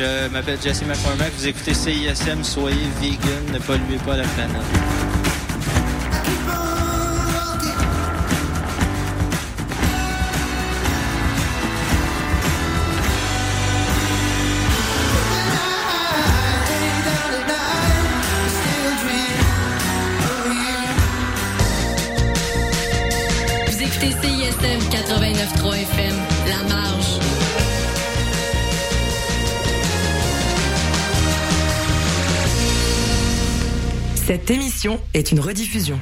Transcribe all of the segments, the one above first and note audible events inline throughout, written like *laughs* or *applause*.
Je m'appelle Jesse McCormack. Vous écoutez CISM. Soyez vegan. Ne polluez pas la planète. Vous écoutez CISM 89.3 FM, La Marge. Cette émission est une rediffusion.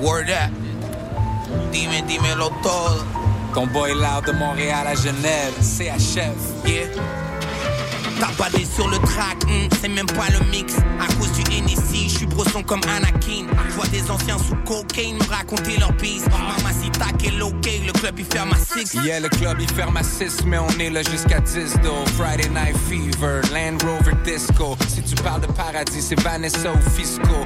Word up. Dime, dímelo todo. Ton boy loud de Montréal à Genève, CHF. Yeah. T'as badé sur le track, hmm, c'est même pas le mix. À cause du NSI, je suis brosson comme Anakin. Vois des anciens sous cocaine me raconter leur bise. Mamacita, quel ok, le club il ferme à 6. Yeah, le club il ferme à 6, mais on est là jusqu'à 10 though. Friday Night Fever, Land Rover Disco. Si tu parles de paradis, c'est Vanessa ou Fisco.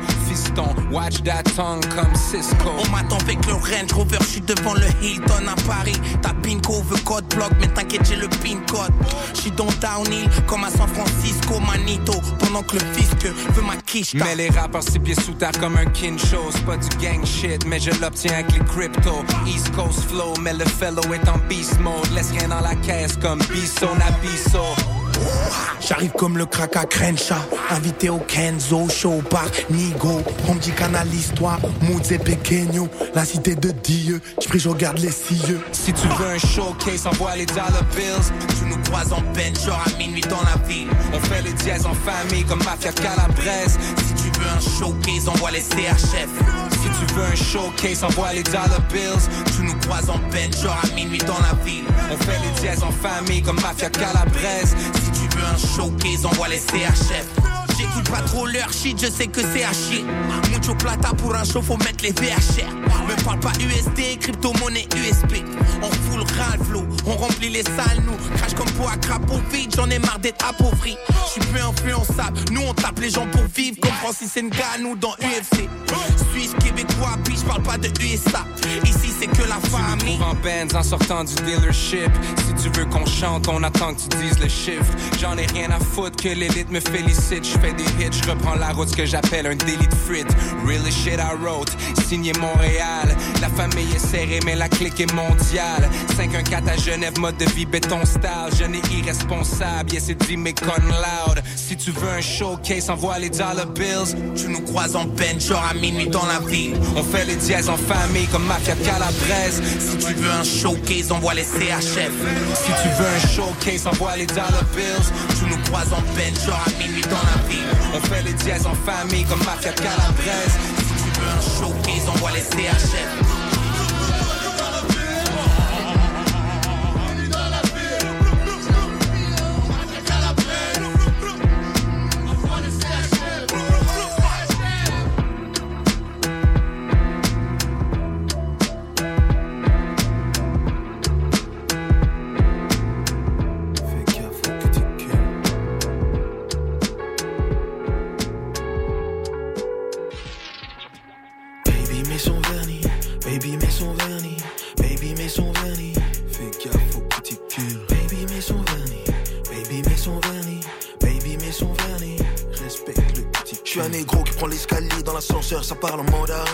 Watch that tongue comme Cisco. On m'attend avec le Range Rover, je suis devant le Hilton à Paris. Ta pinco veut code block, mais t'inquiète, j'ai le pin code. Je suis dans Downhill, comme à San Francisco, Manito. Pendant que le fisc veut ma quiche. Mais les rappeurs six pieds sous terre comme un kincho C'est pas du gang shit, mais je l'obtiens avec les crypto East Coast flow, mais le fellow est en beast mode Laisse rien dans la caisse comme Bisso Nabiso J'arrive comme le crack à Crenshaw. Invité au Kenzo Show par Nigo. On me dit canalise-toi Moods et pequeño La cité de Dieu. Je je regarde les cieux. Si tu veux un showcase, envoie les dollar bills. Tu nous croises en peine à minuit dans la ville. On fait les dièses en famille comme Mafia Calabrese. Si tu veux un showcase Envoie les CHF Si tu veux un showcase, envoie les dollar bills. Tu nous croises en peine à minuit dans la ville. On fait les dièses en famille comme Mafia Calabrese. tu un showcase Envoie les CHF J'écoute pas trop leur shit, je sais que c'est à chier. Mucho plata pour un show, faut mettre les VHR. Me parle pas USD, crypto-monnaie USP. On fout le Ralph on remplit les salles, nous. Crash comme pour à crapaud vide, j'en ai marre d'être appauvri. J'suis peu influençable, nous on tape les gens pour vivre comme Francis Ngannou dans UFC. Suisse, québécois, puis j'parle pas de USA. Ici c'est que la famille. en Benz en sortant du dealership. Si tu veux qu'on chante, on attend que tu dises le chiffre. J'en ai rien à foutre que l'élite me félicite. J'fais des hits, j'reprends la route, ce que j'appelle un délit de. Really shit I wrote, signé Montréal. La famille est serrée, mais la clique est mondiale. 514 à Genève, mode de vie béton style. Jeune et irresponsable, yes c'est dit mais con loud. Si tu veux un showcase, envoie les dollar bills. Tu nous croises en peine, genre à minuit dans la ville. On fait les dièses en famille comme Mafia Calabrese. Si tu veux un showcase, envoie les CHF. Si tu veux un showcase, envoie les dollar bills. Tu nous croises en peine, genre à minuit dans la ville. On fait les dièses en famille comme Mafia Calabrese. Si tu veux un showcase, envoie les CHF. Un négro qui prend l'escalier dans l'ascenseur, ça parle en mandarin.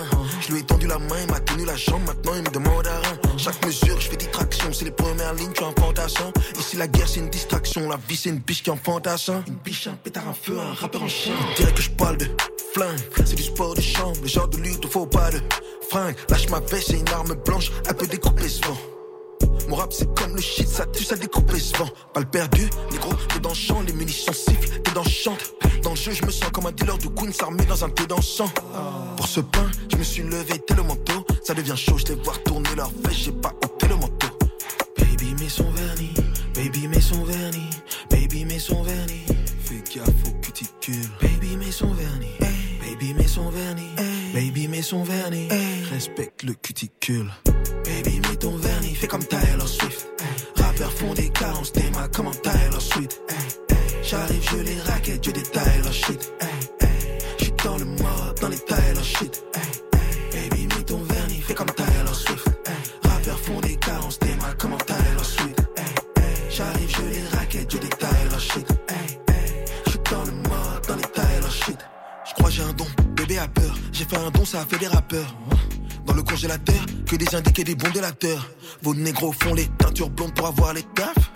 Je lui ai tendu la main, il m'a tenu la jambe, maintenant il me demande à rien. Chaque mesure, je fais des tractions, c'est les premières lignes, tu es un fantassin. Ici la guerre c'est une distraction, la vie c'est une biche qui est en fantassin. Une biche, un pétard, un feu, un rappeur en chien. Dirait que je parle de flingue, c'est du sport de chambre, le genre de lutte faut pas de fringue. Lâche ma veste, c'est une arme blanche, un peu découpée ce vent. Mon rap c'est comme le shit, ça tue, ça découpe ce vent. Balle perdue, négro, t'es dans le champ, les munitions sifflent, t'es dans le champ. Dans le jeu, je me sens comme un dealer de Queens armé dans un thé dansant. Pour ce pain, je me suis levé, tel le manteau. Ça devient chaud, je les vois tourner leur veste, j'ai pas ôté le manteau. Baby, mets son vernis. Baby, mets son vernis. Baby, mets son vernis. Fais gaffe au cuticule. Baby, mets son vernis. Baby, mets son vernis. Baby, mets son vernis. Respecte le cuticule. Baby, mets ton vernis t'es comme Taylor Swift. Rappeurs font des carences, t'es ma comme Taylor Swift? J'arrive, je les raquette, je détaille leur shit. J'suis dans le mode, dans les Taylor shit. Baby, mets ton vernis, fais comme Taylor Swift. Rappeurs font des carences, t'es ma comme Taylor Swift? J'arrive, je les raquette, je détaille leur shit. J'suis dans le mode, dans les Taylor shit. J'crois j'ai un don, bébé a peur. J'ai fait un don, ça a fait des rappeurs. Dans le congélateur, que des indiqués des bons délateurs. Vos négros font les teintures blondes pour avoir les tafs.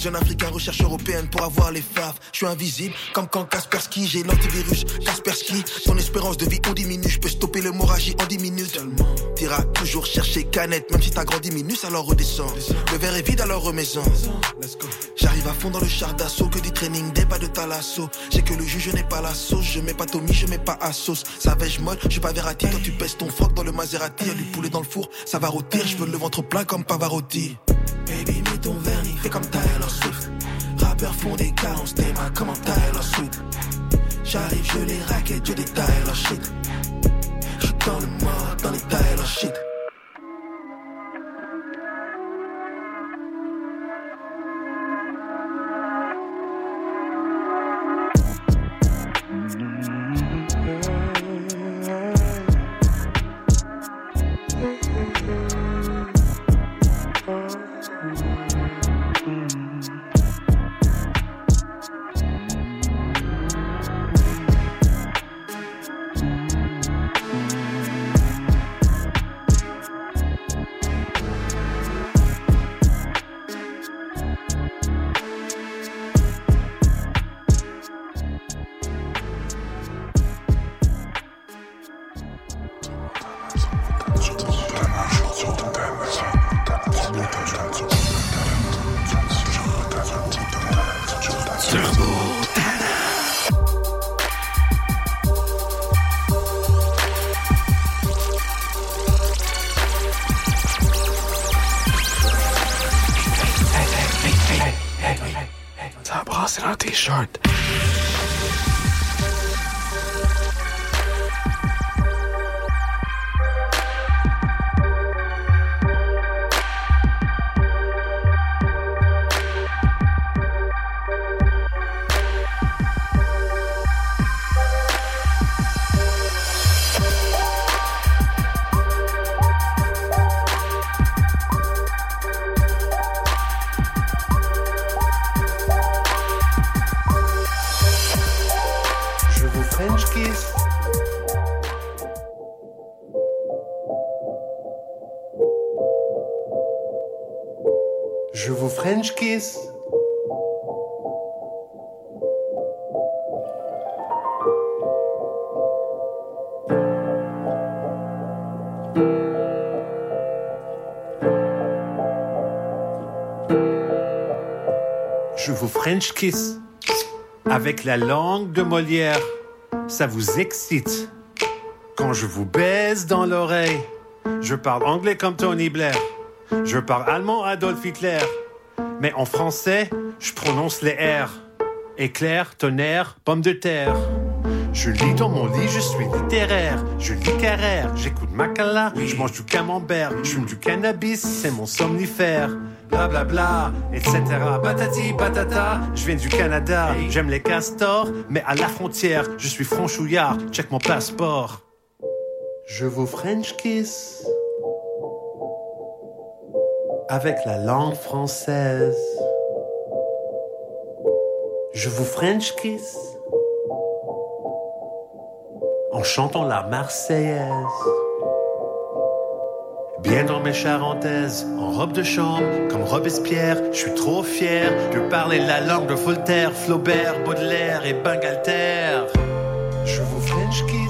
Jeune africain recherche européenne pour avoir les faves. Je suis invisible comme quand Kaspersky, j'ai l'antivirus Kaspersky. Ton espérance de vie on diminue, je peux stopper l'hémorragie en 10 minutes. T'iras toujours chercher canette, même si t'as grandi minus, alors redescends. Le verre est vide, alors remets-en. J'arrive à fond dans le char d'assaut, que du training, des pas de talasso. J'ai que le juge, je n'ai pas la sauce. Je mets pas Tommy, je mets pas à sauce. Savage molle, je suis pas Verratti. Quand tu pèses ton froc dans le Maserati, y'a du poulet dans le four, ça va rôtir. Je veux le ventre plein comme Pavarotti. Baby, mets ton vernis, fais comme Taylor Swift. Rappeurs font des on se démarre comme Taylor Swift. J'arrive, je les raquette, je détaille leur shit. J'suis dans le mode, dans les Taylor shit. French kiss. Je vous French kiss avec la langue de Molière. Ça vous excite. Quand je vous baise dans l'oreille, je parle anglais comme Tony Blair. Je parle allemand Adolf Hitler. Mais en français, je prononce les R. Éclair, tonnerre, pomme de terre. Je lis dans mon lit, je suis littéraire. Je lis Carrère, j'écoute Macala, je mange du camembert, je fume du cannabis, c'est mon somnifère. Bla bla bla, etc. Patati patata, je viens du Canada, j'aime les castors, mais à la frontière, je suis franchouillard, check mon passeport. Je vous French kiss avec la langue française. Je vous French kiss en chantant la Marseillaise. Bien dans mes charentaises, en robe de chambre, comme Robespierre, je suis trop fier de parler la langue de Voltaire, Flaubert, Baudelaire et Bangalter. Je vous French kiss.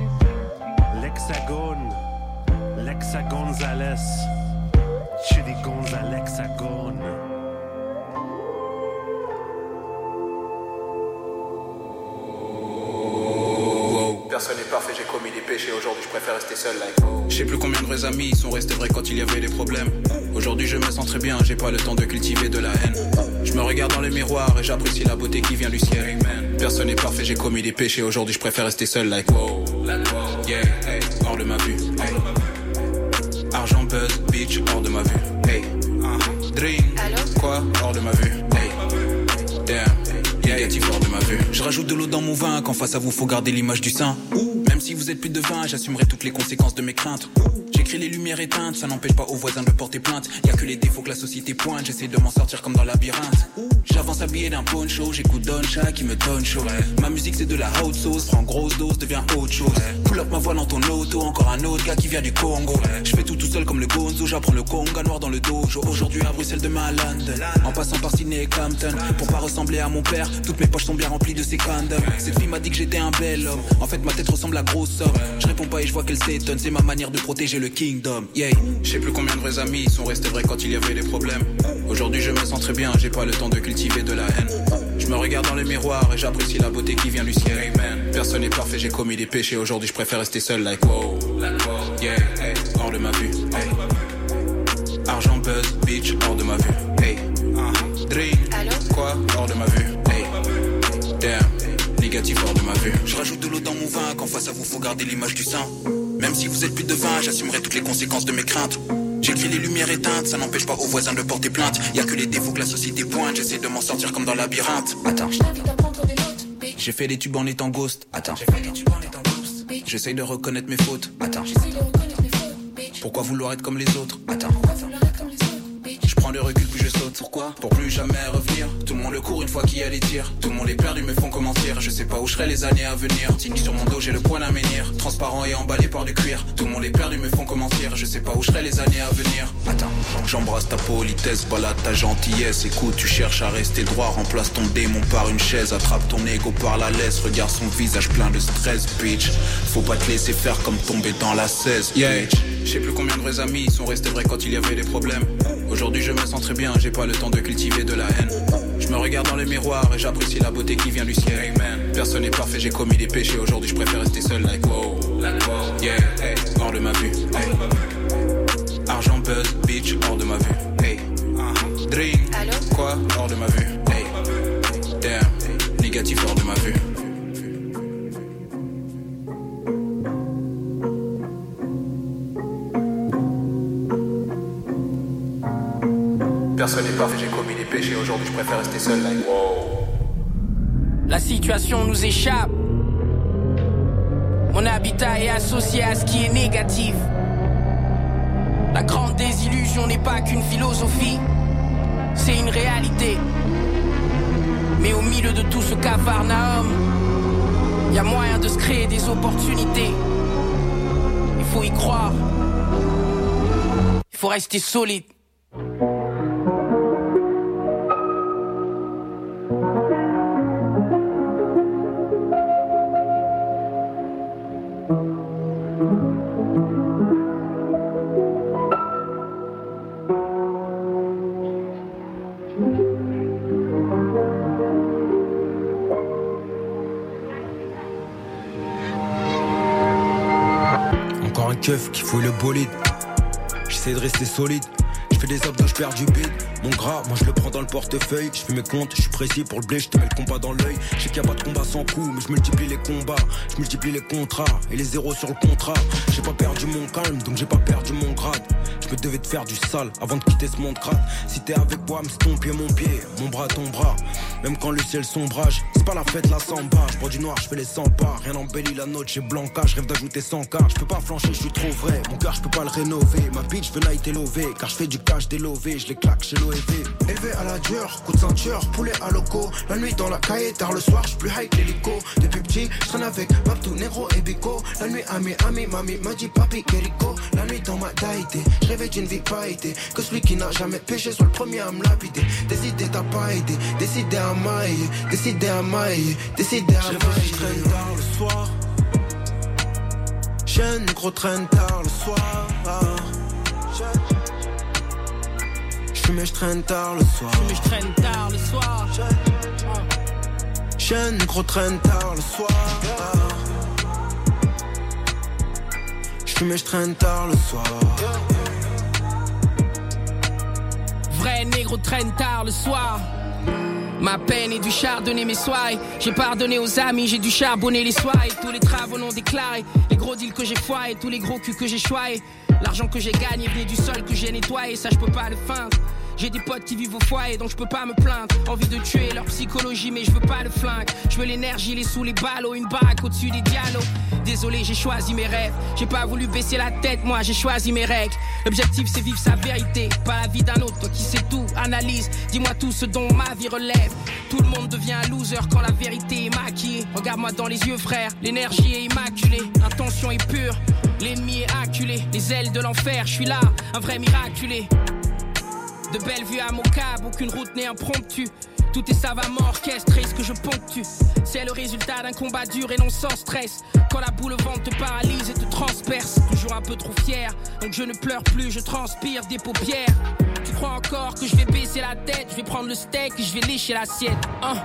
L'hexagone, l'hexagonzales. Chili Gonzalexagone. Personne n'est parfait, j'ai commis des péchés. Aujourd'hui, je préfère rester seul. Like. Je sais plus combien de vrais amis sont restés vrais quand il y avait des problèmes. Aujourd'hui, je me sens très bien, j'ai pas le temps de cultiver de la haine. Je me regarde dans le miroir et j'apprécie la beauté qui vient du ciel. Personne n'est parfait, j'ai commis des péchés. Aujourd'hui, je préfère rester seul. Like, wow. Yeah, hey, hors de ma vue. Hey. Argent, buzz, bitch, hors de ma vue. Hey, uh, drink. Quoi, hors de ma vue. Hey, damn. Négatif hors de ma vue. Je rajoute de l'eau dans mon vin quand face à vous faut garder l'image du sein. Même si vous êtes plus de vin, j'assumerai toutes les conséquences de mes craintes. J'écris les lumières éteintes, ça n'empêche pas aux voisins de porter plainte. Y a que les défauts que la société pointe, j'essaie de m'en sortir comme dans la labyrinthe. J'avance habillé d'un poncho, j'écoute Don Cha qui me donne chaud. Ma musique c'est de la haute sauce, prends grosse dose, devient autre chose. Pull up ma voix dans ton auto, encore un autre gars qui vient du Congo. Je fais tout tout seul comme le Gonzo, j'apprends le conga noir dans le dojo. Aujourd'hui à Bruxelles, demain à London. En passant par Sydney et Compton, pour pas ressembler à mon père, toutes mes poches sont bien remplies de ses condoms. Cette fille m'a dit que j'étais un bel homme. En fait, ma tête ressemble à grosse. Je réponds pas et je vois qu'elle s'étonne, c'est ma manière de protéger le kingdom. Yeah. Je sais plus combien de vrais amis sont restés vrais quand il y avait des problèmes. Aujourd'hui, je me sens très bien, j'ai pas le temps de cultiver de la haine. Je me regarde dans le miroir et j'apprécie la beauté qui vient du ciel. Personne n'est parfait, j'ai commis des péchés. Aujourd'hui, je préfère rester seul, like wow. Yeah, hey, hors de ma vue. Hey. Argent, buzz, bitch, hors de ma vue. Hey, uh, drink. Quoi, hors de ma vue. Hey, damn. Négatif hors de ma vue. Je rajoute de l'eau dans mon vin quand face à vous faut garder l'image du sang. Même si vous êtes plus de vin, j'assumerai toutes les conséquences de mes craintes. J'écris les lumières éteintes, ça n'empêche pas aux voisins de porter plainte. Y a que les défauts que la société pointe, j'essaie de m'en sortir comme dans labyrinthe. Attends. J'ai fait des tubes en étant ghost. Attends. J'essaye de reconnaître mes fautes. Attends. Pourquoi vouloir être comme les autres? Attends. Je le recul puis je saute. Pourquoi Pour plus jamais revenir. Tout le monde le court une fois qu'il y a les tirs. Tout le monde est perdu me font comment dire. Je sais pas où je serai les années à venir. Tigre sur mon dos, j'ai le point d'un menhir. Transparent et emballé par du cuir. Tout le monde est perdu me font comment dire. Je sais pas où je serai les années à venir. Attends. J'embrasse ta politesse, balade ta gentillesse. Écoute, tu cherches à rester droit. Remplace ton démon par une chaise. Attrape ton ego par la laisse. Regarde son visage plein de stress, bitch. Faut pas te laisser faire comme tomber dans la 16. Yeah. Je sais plus combien de vrais amis sont restés vrais quand il y avait des problèmes. Aujourd'hui je me sens très bien, j'ai pas le temps de cultiver de la haine. Je me regarde dans le miroir et j'apprécie la beauté qui vient du ciel. Personne n'est parfait, j'ai commis des péchés. Aujourd'hui je préfère rester seul, like wow. Yeah, hey, hors de ma vue. Hey. Argent, buzz, bitch, hors de ma vue. Hey. Uh, drink. Quoi, hors de ma vue. Hey. Damn, négatif hors de ma vue. Personne n'est parfait, j'ai commis des péchés. Aujourd'hui, je préfère rester seul. Like, wow. La situation nous échappe. Mon habitat est associé à ce qui est négatif. La grande désillusion n'est pas qu'une philosophie, c'est une réalité. Mais au milieu de tout ce cafarnaum, il y a moyen de se créer des opportunités. Il faut y croire. Il faut rester solide. Encore un keuf qui fouille le bolide. J'essaie de rester solide. Je fais des abdos, je perds du bide. Mon gras, moi je le prends dans le portefeuille. Je fais mes comptes, je suis précis pour le blé, je te mets le combat dans l'œil. Je sais qu'il n'y a pas de combat sans coup, mais je multiplie les combats, je multiplie les contrats et les zéros sur le contrat. J'ai pas perdu mon calme, donc j'ai pas perdu mon grade. Je devais te faire du sale avant de quitter ce monde crade. Si t'es avec moi, me ton pied, mon pied, mon bras, ton bras. Même quand le ciel sombrage, c'est pas la fête, la samba. Je du noir, je fais les 100 pas. Rien n'embellit la note chez Blanca, je rêve d'ajouter 100 k. Je peux pas flancher, je suis trop vrai. Mon cœur, je peux pas le rénover. Ma bitch veut night élevé, car je fais du cash délové. Je les claque chez l'OEV. Élevé à la dure, coup de ceinture, poulet à loco. La nuit dans la caille, tard le soir, je plus high que l'hélico. Depuis petit, je traîne avec Babtou, Nero et Bico. La nuit, ami, ami, mamie, m'a dit papi, Keriko. La nuit dans ma je rêvais d'une vie pas été. Que celui qui n'a jamais péché soit le premier à me lapider. Décider t'as pas aidé, décider à mailler, décider à mailler, décider à mailler. Je traîne tard le soir. Jeune gros traîne tard le soir. J'fume et je traîne tard le soir. Et je traîne tard le soir. Jeune gros traîne tard le soir. J'fume et je traîne tard le soir. Négro traîne tard le soir. Ma peine est du chardonnay mes soirées. J'ai pardonné aux amis, j'ai dû charbonner les soirées. Tous les travaux non déclarés, les gros deals que j'ai foirés, tous les gros culs que j'ai choyés. L'argent que j'ai gagné venait du sol que j'ai nettoyé, ça je peux pas le feindre. J'ai des potes qui vivent au foyer, donc je peux pas me plaindre. Envie de tuer leur psychologie, mais je veux pas le flingue. Je veux l'énergie, les sous, les ballots, une baraque au-dessus des dialogues. Désolé, j'ai choisi mes rêves. J'ai pas voulu baisser la tête, moi j'ai choisi mes règles. L'objectif c'est vivre sa vérité, pas la vie d'un autre. Toi qui sais tout, analyse, dis-moi tout ce dont ma vie relève. Tout le monde devient un loser quand la vérité est maquillée. Regarde-moi dans les yeux, frère, l'énergie est immaculée, l'intention est pure. L'ennemi est acculé, les ailes de l'enfer, je suis là, un vrai miraculé. De belles vues à mon cab, aucune route n'est impromptue. Tout est savamment orchestré, ce que je ponctue. C'est le résultat d'un combat dur et non sans stress. Quand la boule au ventre te paralyse et te transperce. Toujours un peu trop fier, donc je ne pleure plus, je transpire des paupières. Tu crois encore que je vais baisser la tête, je vais prendre le steak et je vais lécher l'assiette. Hein?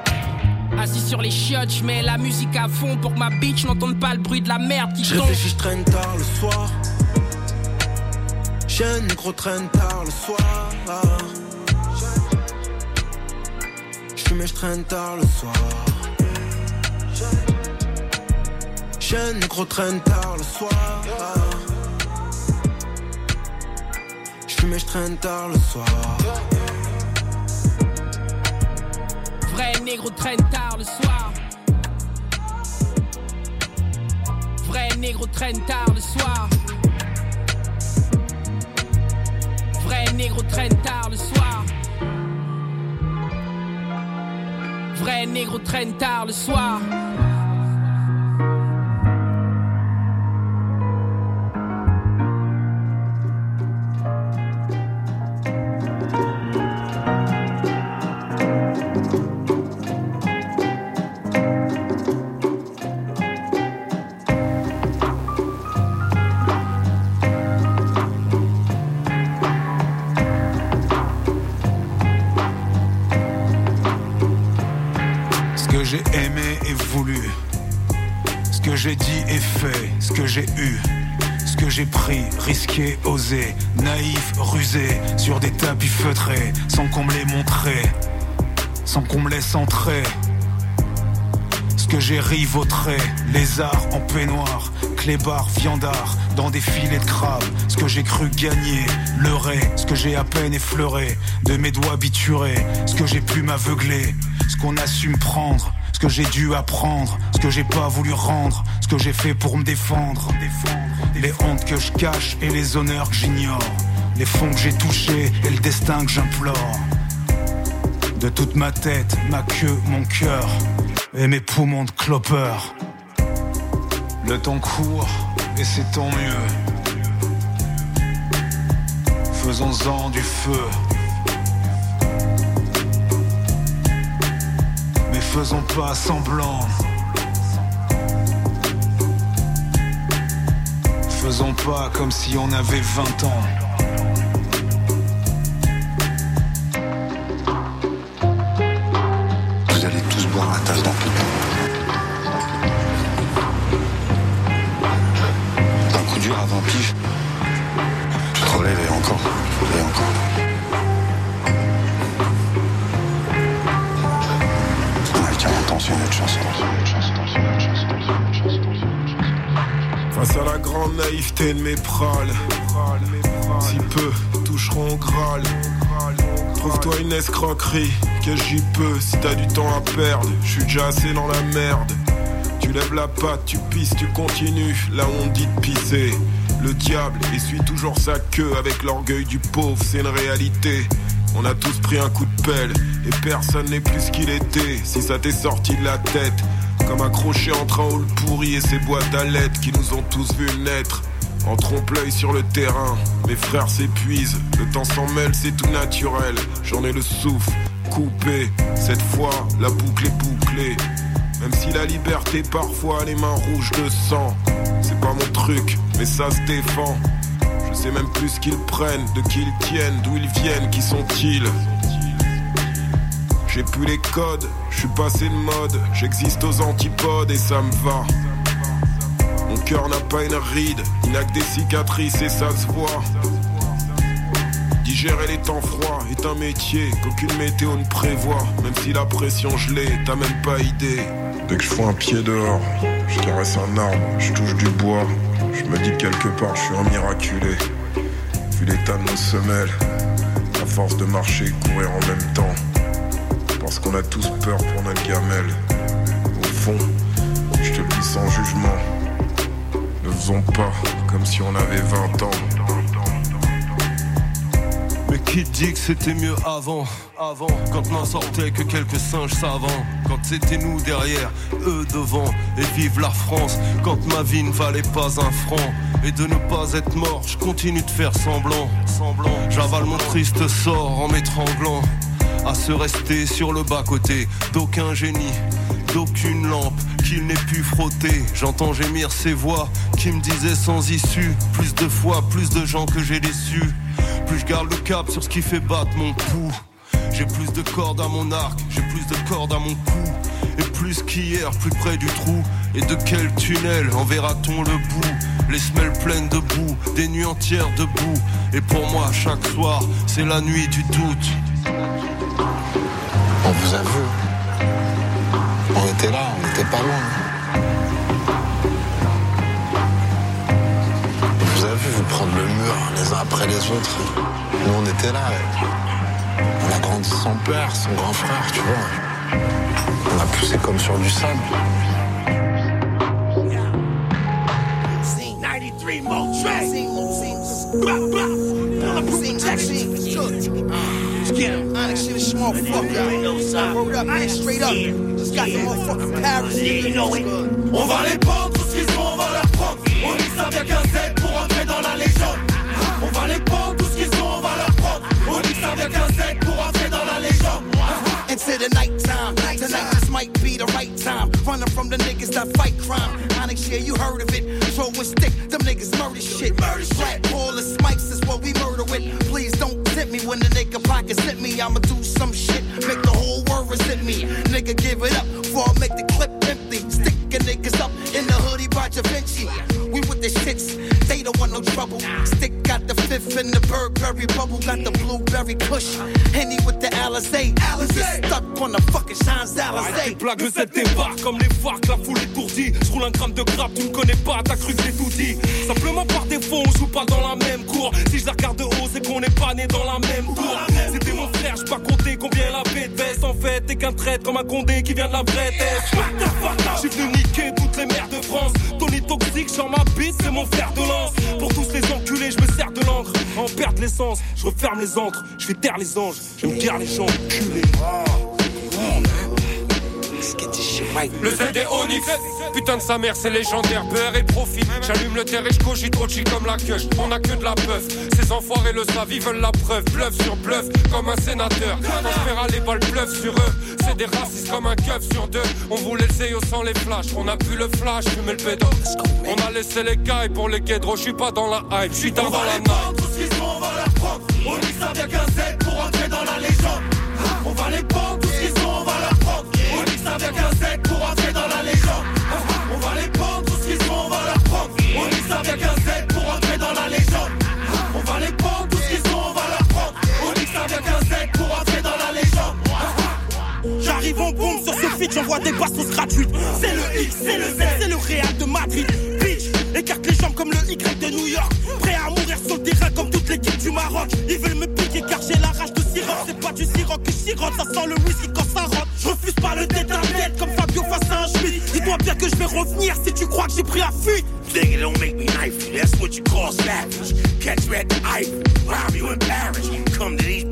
Assis sur les chiottes, je mets la musique à fond pour que ma bitch n'entende pas le bruit de la merde qui tombe. je traîne tard le soir. Jeune gros traîne tard le soir. J'fume et je traîne tard le soir. Jeune gros traîne tard le soir. J'fume et je traîne tard le soir. Vrai négro traîne tard le soir. Vrai négro traîne tard le soir. Vrai négro traîne tard le soir. Vrai négro traîne tard le soir. Eu. Ce que j'ai pris, risqué, osé. Naïf, rusé. Sur des tapis feutrés. Sans qu'on me les montré. Sans qu'on me laisse entrer. Ce que j'ai rivotré. Lézard en peignoir. Clébard, viandard. Dans des filets de crabe. Ce que j'ai cru gagner. Leurré. Ce que j'ai à peine effleuré. De mes doigts biturés. Ce que j'ai pu m'aveugler. Ce qu'on a su me prendre. Ce que j'ai dû apprendre. Ce que j'ai pas voulu rendre. Ce que j'ai fait pour me défendre. Les hontes que je cache et les honneurs que j'ignore. Les fonds que j'ai touchés et le destin que j'implore. De toute ma tête, ma queue, mon cœur et mes poumons de clopeur. Le temps court et c'est tant mieux. Faisons-en du feu. Faisons pas semblant. Faisons pas comme si on avait 20 ans. Si peu toucheront au Graal. Trouve-toi une escroquerie, que j'y peux si t'as du temps à perdre? Je suis déjà assez dans la merde. Tu lèves la patte, tu pisses, tu continues, là on dit de pisser. Le diable essuie toujours sa queue avec l'orgueil du pauvre, c'est une réalité. On a tous pris un coup de pelle et personne n'est plus ce qu'il était. Si ça t'est sorti de la tête, comme accroché entre un hall pourri et ses boîtes à lettres qui nous ont tous vu naître. En trompe-l'œil sur le terrain, mes frères s'épuisent, le temps s'en mêle, c'est tout naturel. J'en ai le souffle coupé, cette fois la boucle est bouclée. Même si la liberté parfois a les mains rouges de sang, c'est pas mon truc, mais ça se défend. Je sais même plus ce qu'ils prennent, de qui ils tiennent, d'où ils viennent, qui sont-ils. J'ai plus les codes, je suis passé de mode, j'existe aux antipodes et ça me va. Cœur n'a pas une ride, il n'a que des cicatrices et ça se voit. Digérer les temps froids est un métier qu'aucune météo ne prévoit. Même si la pression gelée, t'as même pas idée. Dès que je fous un pied dehors, je caresse un arbre, je touche du bois. Je me dis que quelque part je suis un miraculé. Vu l'état de nos semelles, à force de marcher et courir en même temps. Parce qu'on a tous peur pour notre gamelle. Au fond, je te le dis sans jugement. Faisons pas comme si on avait 20 ans. Mais qui dit que c'était mieux avant? Avant, quand n'en sortait que quelques singes savants. Quand c'était nous derrière, eux devant Et vive la France. Quand ma vie ne valait pas un franc Et de ne pas être mort, je continue de faire semblant. Semblant, j'avale mon triste sort en m'étranglant. À se rester sur le bas-côté D'aucun génie, d'aucune lampe qu'il n'ait pu frotter. J'entends gémir ces voix qui me disaient sans issue. Plus de fois, plus de gens que j'ai déçus. Plus je garde le cap sur ce qui fait battre mon pouls. J'ai plus de cordes à mon arc, j'ai plus de cordes à mon cou. Et plus qu'hier, plus près du trou. Et de quel tunnel enverra-t-on le bout? Les semelles pleines de boue, des nuits entières debout. Et pour moi, chaque soir, c'est la nuit du doute. On vous a vu. On était là, on n'était pas loin. On vous a vu vous prendre le mur les uns après les autres. Nous on était là. On a grandi son père, son grand frère, tu vois. On a poussé comme sur du sable. 93 more tracks. Blah, blah. Pull up scene, check scene. Let's get him. Onyx shit is small fuck, y'all. Word up, man, straight up. Got Paris. You know it. On va les Into the nighttime. Tonight this might be the right time. Running from the niggas that fight crime. Onyx, yeah, you heard of it. Throwing stick, them niggas murder shit. Murder Black Paul and Smikes is what we murder with. Please don't tip me when the nigga pockets hit me. I'ma do some shit, make the whole world resent me. Nigga, give it up before I make the clip empty. Sticking niggas up in the hoodie by Da Vinci. We with the shits, they don't want no trouble. Stick the fifth in the Burberry bubble, got the blueberry kush. Henny with the Alizé. Alizé stuck on the fucking tes Alizé. blagues, le Z débarque comme les farcs, la foule étourdie. Je roule un gramme de grappe, tu me connais pas, t'as cru que j'ai tout dit. Simplement par défaut, on joue pas dans la même cour. Si je la regarde de haut, c'est qu'on n'est pas né dans la même tour. C'était mon frère, j'ai pas compté combien de veste. En fait, t'es qu'un traître comme un condé qui vient de la vraie tête. J'suis venu niquer toutes les mères de France. Toxique sur ma bite, c'est mon fer de lance. Pour tous les enculés, je me sers de l'encre. En perdre l'essence, je referme les antres. Je fais taire les anges, je me guerre les gens culés. Le Z des Onyx, putain de sa mère, c'est légendaire. Beurre et profit. J'allume le terre et je cogite trop chill comme la queue. On a que de la puff. Ces enfoirés le savent, ils veulent la preuve. Bluff sur bluff, comme un sénateur. Quand râler balles bluff sur eux. C'est des racistes comme un keuf sur deux. On voulait le Zéo sans les flashs. On a plus le flash, fumer le pédo. On a laissé les cailles pour les guédros. Je suis pas dans la hype, je suis dans, la les prendre, tout ce qu'ils ont, on va leur prendre. On dit ça vient qu'un Z j'envoie des bastos gratuites. C'est le X, c'est le Z, c'est le Real de Madrid. Bitch, écarte les jambes comme le Y de New York. Prêt à mourir sur le terrain comme toute l'équipe du Maroc. Ils veulent me piquer car j'ai la rage de sirop. C'est pas du sirop que sirote, ça sent le whisky quand ça rentre. Je refuse pas le tête comme Fabio face à un Schmitt. Dis-toi bien que je vais revenir si tu crois que j'ai pris la fuite. Nigga, don't make me knife. That's what you call savage. Catch me the Eiffel, rob you. Come to these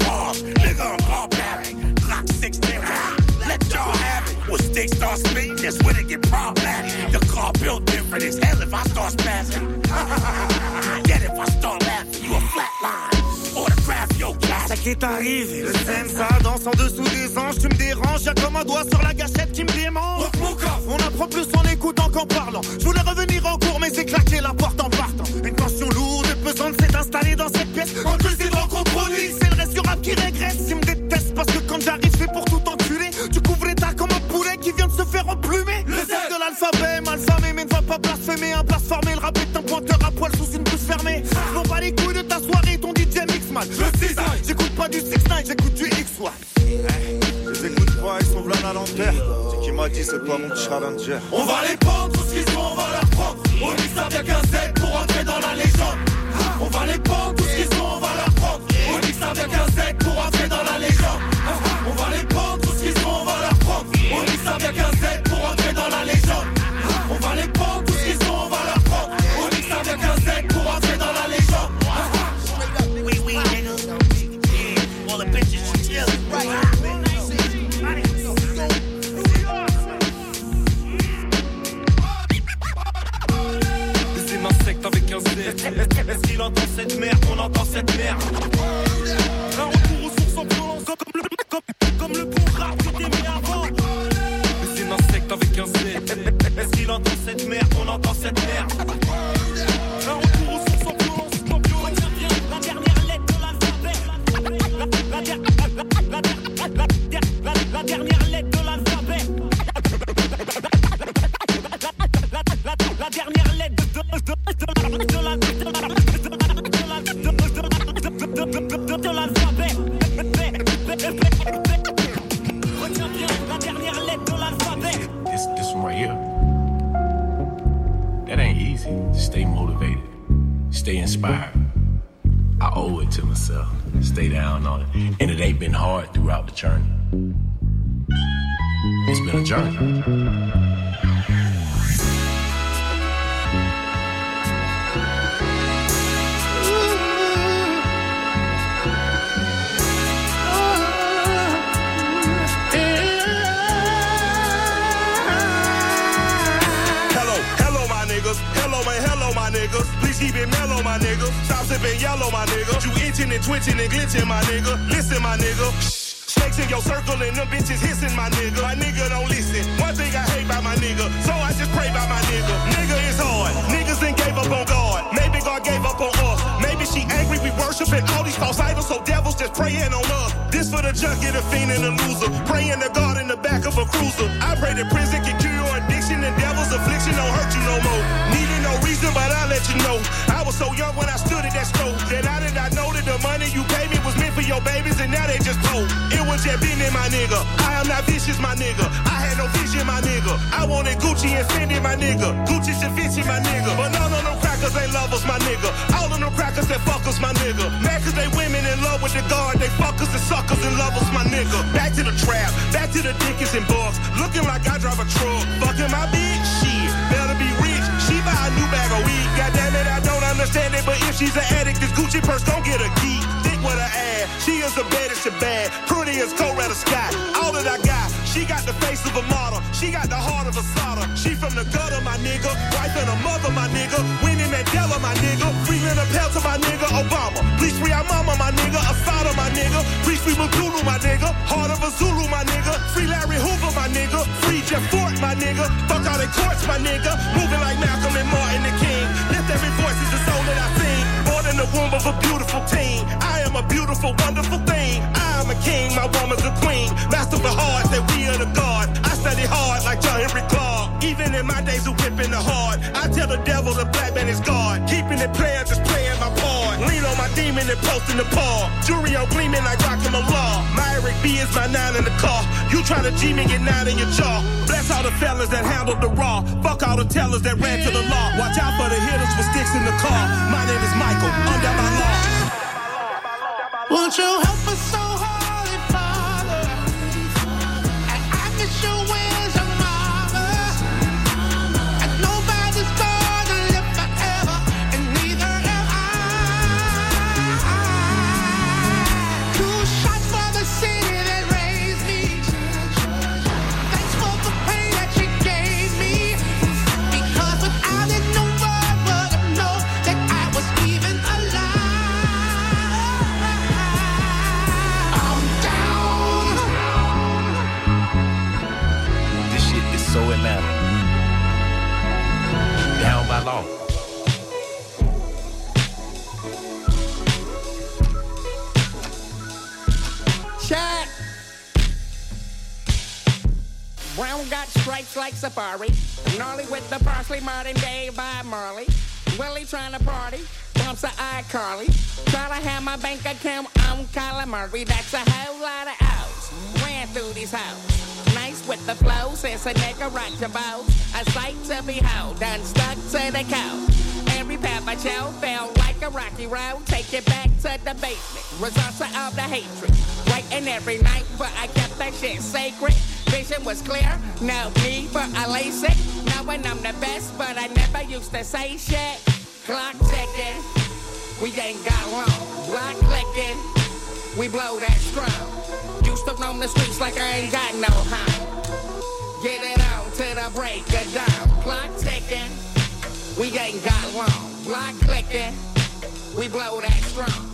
When sticks start spitting, that's when it get problematic. The car built different as hell if I start spazzing. *laughs* Yet if I start laughing, you a flatline. Autograph your cat. Ça qui est arrivé, le scène ça danse en dessous des anges, tu me déranges, y'a comme un doigt sur la gâchette qui me démange. On apprend plus en écoutant qu'en parlant. Je voulais revenir en cours, mais c'est claqué la porte en partant. Une tension lourde et pesante s'est installée dans cette pièce. En plus, c'est dans compromis, c'est le reste du rap qui régresse. Vient de se faire emplumer. Le Z de l'alphabet, malfamé, mais ne va pas blasphémer. Un blasphémé, le rap est un pointeur à poil sous une bouche fermée. Je m'en bats les couilles de ta soirée, ton DJ mix mal. Je cisaille, j'écoute pas du 6 9 j'écoute du X-One. Les écoute pas, ils sont blancs à l'envers. C'est qui m'a dit, c'est pas mon challenger. On va les prendre, tout ce qu'ils sont, on va leur prendre. On ça vient qu'un Z pour entrer dans la légende. On va les prendre, tout ce qu'ils sont, on va leur prendre. On ça vient qu'un Z pour entrer dans la légende. Worshiping all these false idols, so devils just praying on us. This for the junkie, the fiend, and the loser. Praying to God in the back of a cruiser. I pray that prison can cure your addiction and devil's affliction don't hurt you no more. Needing no reason, but I let you know. I was so young when I stood at that stove. That I did not know that the money you paid me was meant for your babies, and now they just told. It was just been in my nigga. I am not vicious, my nigga. I had no vision, my nigga. I wanted Gucci and Fendi, my nigga. Gucci and Vinci, my nigga. But none of them crackers ain't lovers, my nigga. All of them crackers that fuckers, my nigga. Mad cause they women in love with the guard. They fuckers and suckers and lovers, my nigga. Back to the trap, back to the dickens and bugs. Looking like I drive a truck. Fucking my bitch, shit. Better be rich. She buy a new bag of weed. God damn it, I don't understand it. But if she's an addict, this Gucci purse don't get a key. Thick with her ass. She is the baddest and bad. Pretty as Coretta Scott. All that I got. She got the face of a model. She got the heart of a slaughter. She from the gutter, my nigga. Wife and a mother, my nigga. Winning Mandela, my nigga. Free Leonard Peltier, my nigga. Obama. Please free our mama, my nigga. Asada, my nigga. Please free Magulu, my nigga. Heart of a Zulu, my nigga. Free Larry Hoover, my nigga. Free Jeff Fort, my nigga. Fuck all the courts, my nigga. Moving like Malcolm and Martin the King. Lift every voice is the soul that I sing. Born in the womb of a beautiful teen. I am a beautiful, wonderful thing. A king, my woman's a queen. Master of the heart, that we are the God. I study hard like John Henry Clark. Even in my days of whipping the hard, I tell the devil the black man is God. Keeping it playing, just playing my part. Lean on my demon and posting the paw. Jury on gleaming like rockin' the law. Myrick B is my nine in the car. You try to G me, get nine in your jaw. Bless all the fellas that handled the raw. Fuck all the tellers that ran to the law. Watch out for the hitters with sticks in the car. My name is Michael, under my law. Won't you help us so Carly. Try to have my bank account on Kyler Murray. That's a whole lot of O's. Ran through these hoes. Nice with the flow, since a nigga rock your boat. A sight to behold, done stuck to the cow. Every path I chow felt like a rocky road. Take it back to the basement. Results of the hatred. Waiting every night, but I kept that shit sacred. Vision was clear, no need for a LASIK. Knowing I'm the best, but I never used to say shit. Clock ticking, we ain't got long. Block clicking, we blow that strong. Used to roam the streets like I ain't got no home. Get it on to the break of dawn. Clock ticking, we ain't got long. Block clicking, we blow that strong.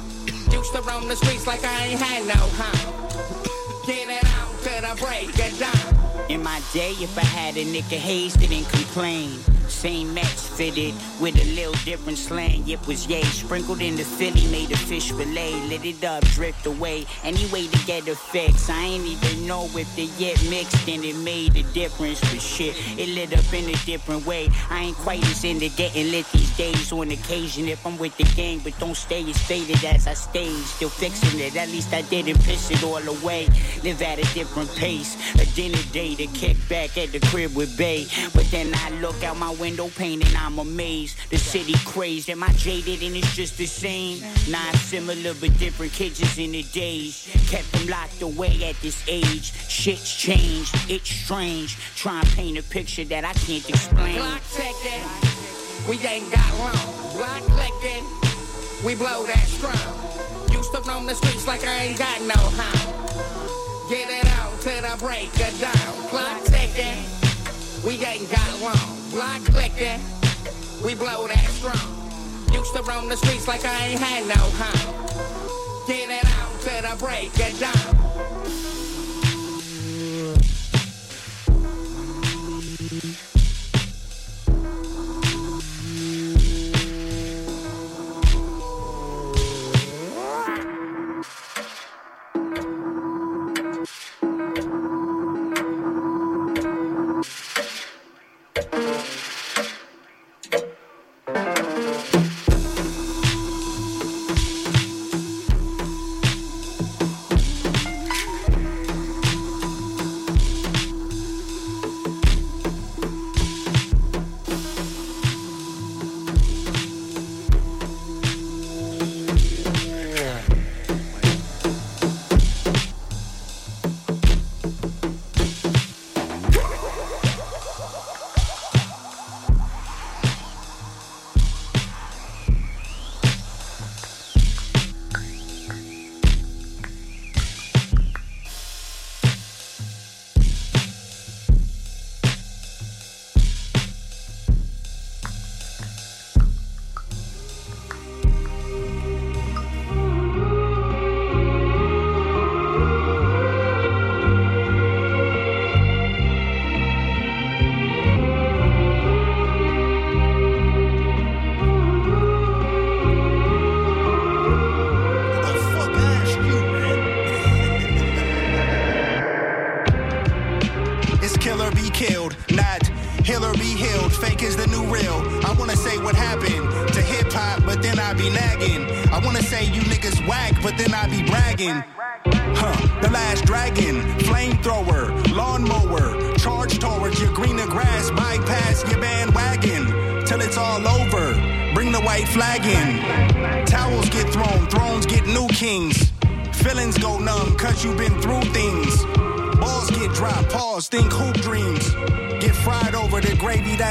Used to roam the streets like I ain't had no home. Get it on to the break of dawn. In my day, if I had a nigga haze, didn't complain. Same match fitted with a little different slang. It was yay. Sprinkled in the Philly, made a fish fillet. Lit it up, drift away. Any way to get a fix. I ain't even know if they yet mixed and it made a difference. But shit, it lit up in a different way. I ain't quite as into getting lit these days on occasion if I'm with the gang. But don't stay as faded as I stay. Still fixing it. At least I didn't piss it all away. Live at a different pace. A dinner to kick back at the crib with Bay. But then I look out my window pane and I'm amazed. The city crazed. Am I jaded and it's just the same? Not similar but different kids in the days. Kept them locked away at this age. Shit's changed. It's strange. Try and paint a picture that I can't explain. Clock ticking, we ain't got long. Block clicking, we blow that strong. Used to roam the streets like I ain't got no home. Get it on to the break of dawn. Clock ticking, we ain't got long. Block clicking, we blow that strong. Used to roam the streets like I ain't had no home. Get it on to the break of dawn.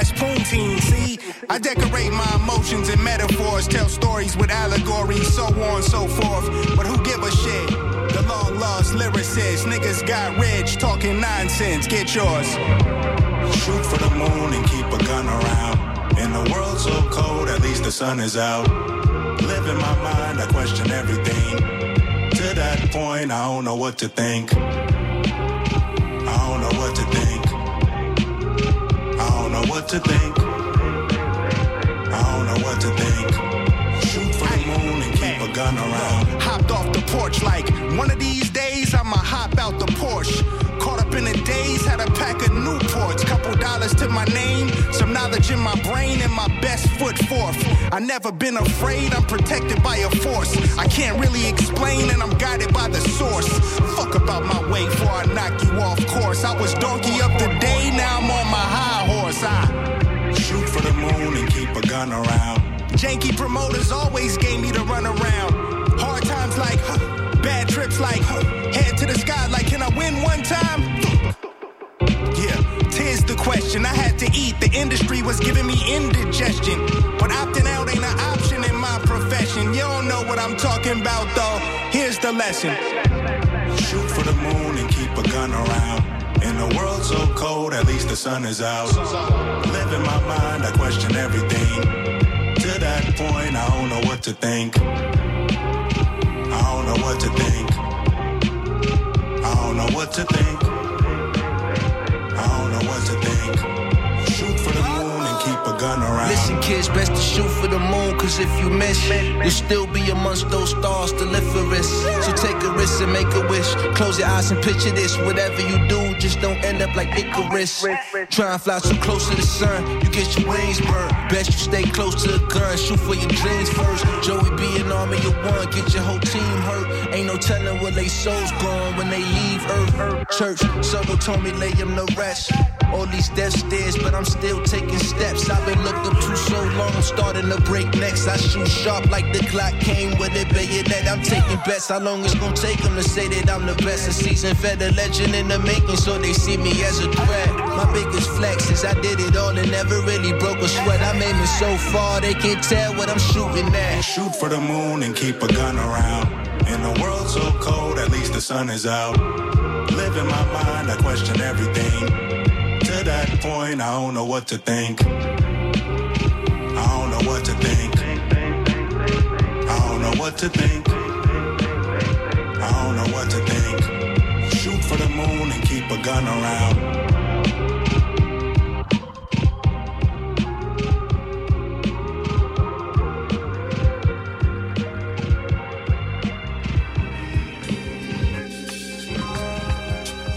The that's. See, I decorate my emotions and metaphors, tell stories with allegories, so on and so forth. But who give a shit? The long lost lyricist, niggas got rich, talking nonsense, get yours. Shoot for the moon and keep a gun around. In a world so cold, at least the sun is out. Live in my mind, I question everything. To that point, I don't know what to think. What to think. I don't know what to think. Shoot for the moon and keep a gun around. Hopped off the porch like one of these days I'ma hop out the Porsche. Caught up in the days, had a pack of Newports, couple dollars to my name, some knowledge in my brain, and my best foot forth. I never been afraid, I'm protected by a force. I can't really explain, and I'm guided by the source. Fuck about my way before I knock you off course. I was donkey up the day, now I'm on my high I shoot for the moon and keep a gun around. Janky promoters always gave me the run around. Hard times like, huh, bad trips like, huh, head to the sky like, can I win one time? Yeah, tis the question. I had to eat. The industry was giving me indigestion. But opting out ain't an option in my profession. You don't know what I'm talking about, though. Here's the lesson Shoot for the moon and keep a gun around. In a world so cold, at least the sun is out. Live in my mind, I question everything. To that point, I don't know what to think. I don't know what to think. I don't know what to think. I don't know what to think. Gun around. Listen, kids, best to shoot for the moon, cause if you miss, you'll still be amongst those stars risk. So take a risk and make a wish. Close your eyes and picture this. Whatever you do, just don't end up like Icarus. Try and fly too close to the sun, you get your wings burned. Best you stay close to the gun, shoot for your dreams first. Joey be an army of one, get your whole team hurt. Ain't no telling where they souls going when they leave Earth. Church, Solo told me lay him to rest. All these death stairs, but I'm still taking steps. I've been looked up to so long, starting to break necks. I shoot sharp like the clock came with a bayonet. I'm taking bets. How long it's gonna take them to say that I'm the best? A season fed a legend in the making, so they see me as a threat. My biggest flex is I did it all and never really broke a sweat. I'm aiming so far, they can't tell what I'm shooting at. Shoot for the moon and keep a gun around. In a world so cold, at least the sun is out. Live in my mind, I question everything. To that point, I don't know what to think. What to think. I don't know what to think. Shoot for the moon and keep a gun around.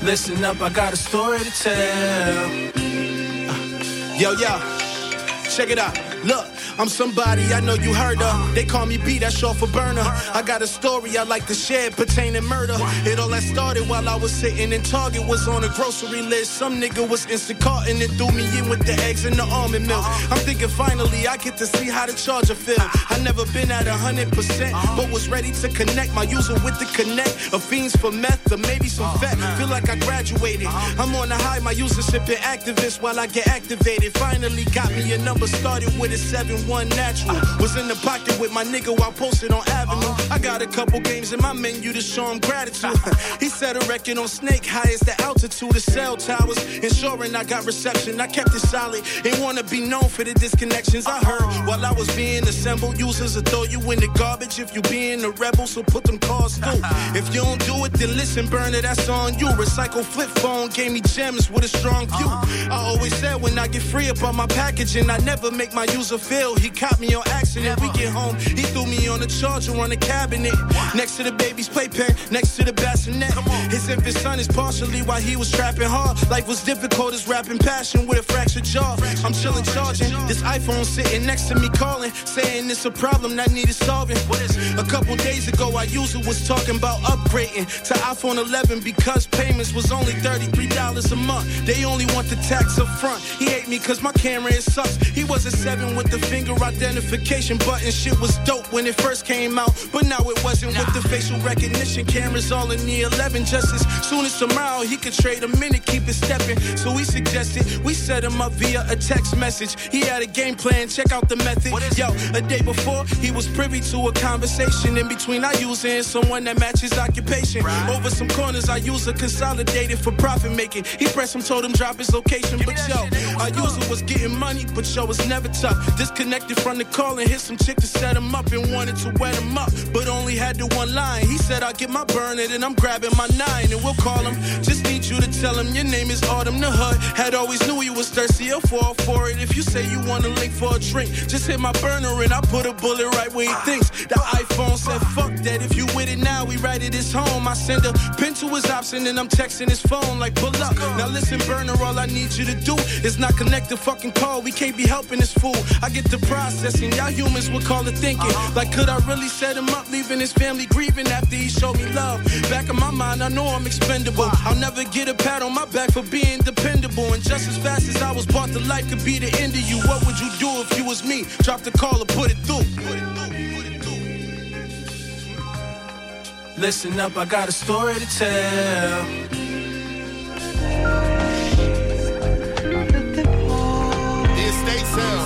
Listen up, I got a story to tell. Yo, yo, check it out. Look, I'm somebody I know you heard of. They call me B, that's short for burner. I got a story I like to share pertaining murder. It all that started while I was sitting in Target, was on a grocery list. Some nigga was Instacart and threw me in with the eggs and the almond milk. I'm thinking finally I get to see how the charger feel. I never been at a hundred percent, but was ready to connect my user with the connect. A fiends for meth or maybe some fat. Feel like I graduated. I'm on the high, my user sipping activist while I get activated. Finally got me a number started with a 7-1 natural. Was in the pocket with my nigga while posted on Avenue. I got a couple games in my menu to show him gratitude. *laughs* he set a record on Snake, highest the altitude of cell towers. Ensuring I got reception, I kept it solid. Ain't wanna be known for the disconnections I heard while I was being assembled. Users will throw you in the garbage if you being a rebel, so put them cars through. *laughs* If you don't do it, then listen, burner, that's on you. Recycle flip phone gave me gems with a strong view. Uh-huh. I always said when I get free up on my packaging, I never make my user use He caught me on accident. We get home, he threw me on the charger on the cabinet. Next to the baby's playpen, next to the bassinet. His infant son is partially why he was trapping hard. Life was difficult as rapping passion with a fractured jaw. I'm chilling, charging. This iPhone sitting next to me calling, saying it's a problem that needed solving. A couple days ago, I usually was talking about upgrading to iPhone 11 because payments was only $33 a month. They only want the tax up front. He hate me cause my camera it sucks. He was a seven with the finger identification button. Shit was dope when it first came out, but now it wasn't with the facial recognition cameras all in the 11. Just as soon as tomorrow he could trade a minute, keep it stepping. So we suggested we set him up via a text message. He had a game plan, check out the method. Yo, a day before he was privy to a conversation in between I use and someone that matches occupation. Over some corners, I use a consolidated for profit making. He pressed him, told him drop his location, but yo, our user was getting money, but yo, was never tough. Disconnected from the call and hit some chick to set him up and wanted to wet him up, but only had the one line. He said, I'll get my burner, and I'm grabbing my nine, and we'll call him. Just need you to tell him your name is Autumn the Hood. Had always knew he was thirsty, I'll fall for it. If you say you want to link for a drink, just hit my burner and I put a bullet right where he thinks. The iPhone said, fuck that. If you with it now, we write it his home. I send a pin to his option and I'm texting his phone like, pull up. Now listen, burner, all I need you to do is not connect the fucking call. We can't be helping this fool. I get the processing, y'all humans would call it thinking. Like, could I really set him up, leaving his family grieving after he showed me love? Back in my mind, I know I'm expendable. I'll never get a pat on my back for being dependable. And just as fast as I was brought to life could be the end of you, what would you do if you was me? Drop the call or put it through. Listen up, I got a story to tell. The estate sale.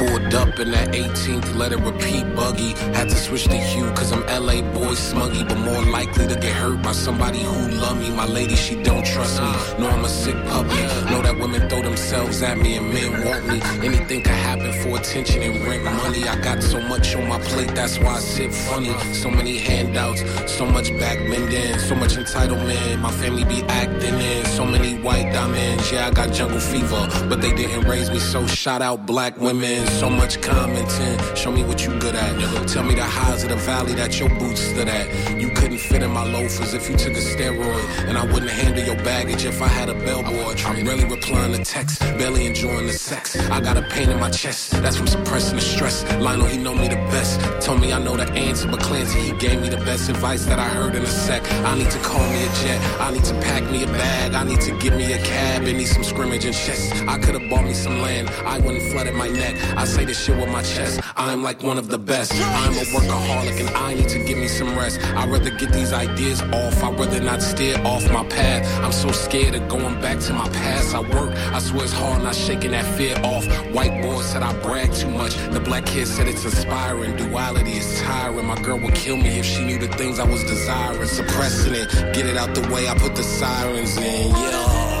Pulled up in that 18th, letter repeat buggy. Had to switch the hue, cause I'm LA boy smuggy, but more likely to get hurt by somebody who love me. My lady, she don't trust me. Know I'm a sick puppy. Know that women throw themselves at me and men want me. Anything can happen for attention and rent money. I got so much on my plate, that's why I sit funny. So many handouts, so much back bending, so much entitlement. My family be acting in so many white diamonds. Yeah, I got jungle fever, but they didn't raise me, so shout out black women. So much commenting, show me what you good at. Tell me the highs of the valley that your boots stood at. You couldn't fit in my loafers if you took a steroid, and I wouldn't handle your baggage if I had a bellboard. I'm really replying to texts, barely enjoying the sex. I got a pain in my chest, that's from suppressing the stress. Lionel, he know me the best. Told me I know the answer, but Clancy, he gave me the best advice that I heard in a sec. I need to call me a jet, I need to pack me a bag, I need to get me a cab and need some scrimmage and chest. I could have bought me some land, I wouldn't flooded my neck. I say this shit with my chest, I'm like one of the best. I'm a workaholic and I need to give me some rest. I'd rather get these ideas off, I'd rather not steer off my path. I'm so scared of going back to my past. I work, I swear it's hard not shaking that fear off. White boy said I brag too much. The black kid said it's inspiring. Duality is tiring. My girl would kill me if she knew the things I was desiring. Suppressing it, get it out the way. I put the sirens in, yeah.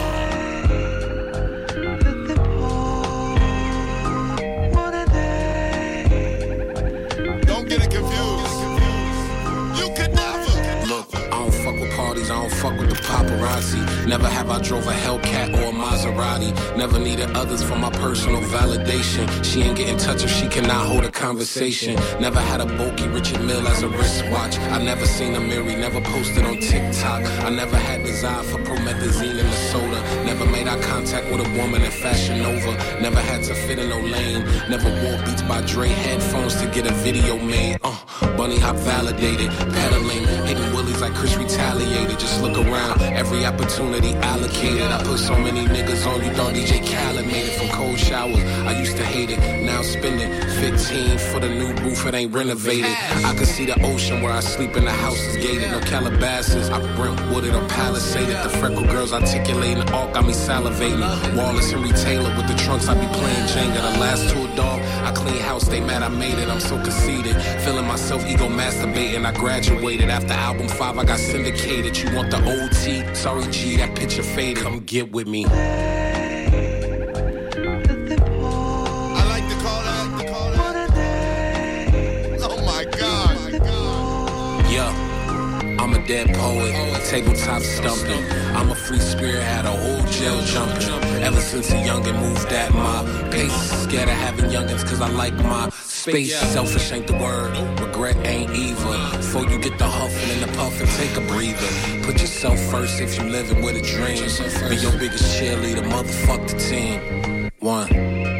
The paparazzi. Never have I drove a Hellcat or a Maserati. Never needed others for my personal validation. She ain't getting touch if she cannot hold a conversation. Never had a bulky Richard Mill as a wristwatch. I never seen a Mary, never posted on TikTok. I never had desire for promethazine in the soda. Never made eye contact with a woman in Fashion Nova. Never had to fit in no lane. Never wore Beats by Dre headphones to get a video made. Uh, bunny hop validated, pedaling, hitting willies like Chris retaliated. Just look around, every opportunity allocated. I put so many niggas on you, thought DJ Khaled made it from cold showers. I used to hate it, now spending 15 for the new roof, it ain't renovated. I can see the ocean where I sleep and the house is gated. No Calabasas, I Brentwooded or Palisaded. The freckle girls articulating, all got me salivating. Wallace Henry Taylor with the trunks, I be playing Jenga. The last tour dog, I clean house, they mad I made it. I'm so conceited, feeling myself ego masturbating. I graduated after album five, I got syndicated. You want the OT? Sorry, G, that picture faded. Come get with me. I like to call that. To call that. Oh my God. Yeah, I'm a dead poet. Tabletop stumping. I'm a free spirit, had a whole jail jumping. Ever since a youngin' moved at my pace. Scared of having youngins cause I like my space. Selfish ain't the word. Regret ain't evil. Before you get the huffing and the puffing, take a breather. Put yourself first if you living with a dream. Be your biggest cheerleader, motherfuck the team. One.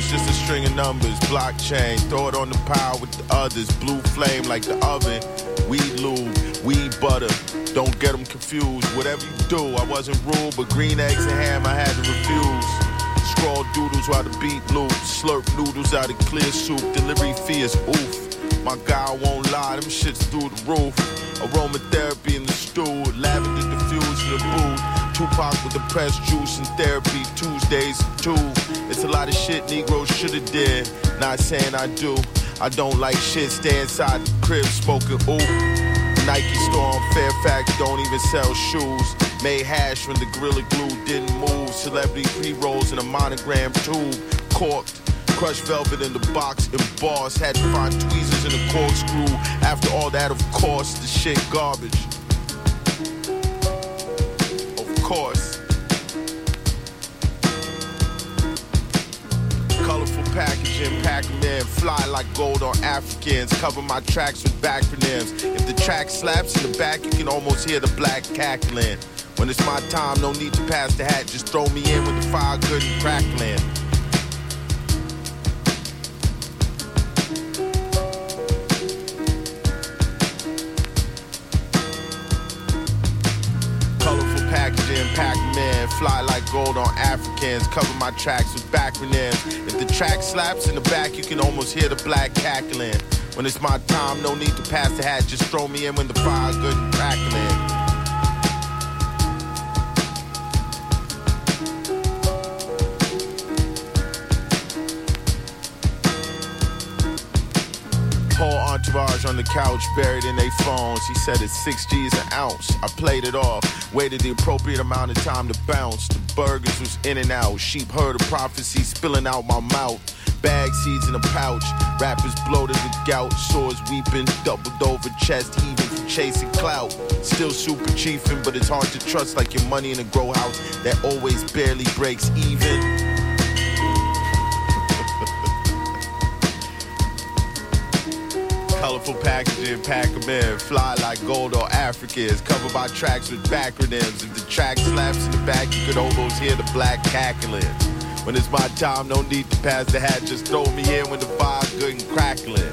Was just a string of numbers, blockchain. Throw it on the pile with the others. Blue flame like the oven. Weed lube, weed butter. Don't get them confused. Whatever you do, I wasn't rude, but green eggs and ham I had to refuse. Scroll doodles while the beat loops. Slurp noodles out of clear soup. Delivery fee is oof. My guy won't lie, them shits through the roof. Aromatherapy in the stool, lavender diffused in the booth. Tupac with the press juice and therapy Tuesdays too. It's a lot of shit Negroes shoulda did. Not saying I do. I don't like shit. Stay inside the crib smoking ooh. Nike store on Fairfax don't even sell shoes. Made hash when the Gorilla Glue didn't move. Celebrity pre-rolls in a monogram tube. Corked. Crushed velvet in the box embossed. Had to find tweezers in the corkscrew. After all that, of course, the shit garbage course. Colorful packaging, pack them in, fly like gold on Africans. Cover my tracks with backronyms. If the track slaps in the back, you can almost hear the black cackling. When it's my time, no need to pass the hat, just throw me in with the fire good and crackling. Pac-Man, fly like gold on Africans, cover my tracks with backronyms. If the track slaps in the back, you can almost hear the black cackling. When it's my time, no need to pass the hat, just throw me in when the fire good and crackling. Entourage on the couch, buried in their phones. He said it's six G's an ounce. I played it off, waited the appropriate amount of time to bounce. The burgers was in and out. Sheep heard a prophecy spilling out my mouth. Bag seeds in a pouch. Rappers bloated with gout. Sores weeping. Doubled over chest heaving chasing clout. Still super chiefing, but it's hard to trust like your money in a grow house that always barely breaks even. Colorful packaging, pack them in. Fly like gold or Africans. Covered by tracks with backronyms. If the track slaps in the back, you could almost hear the black cackling. When it's my time, no need to pass the hat. Just throw me in when the fire good and crackling.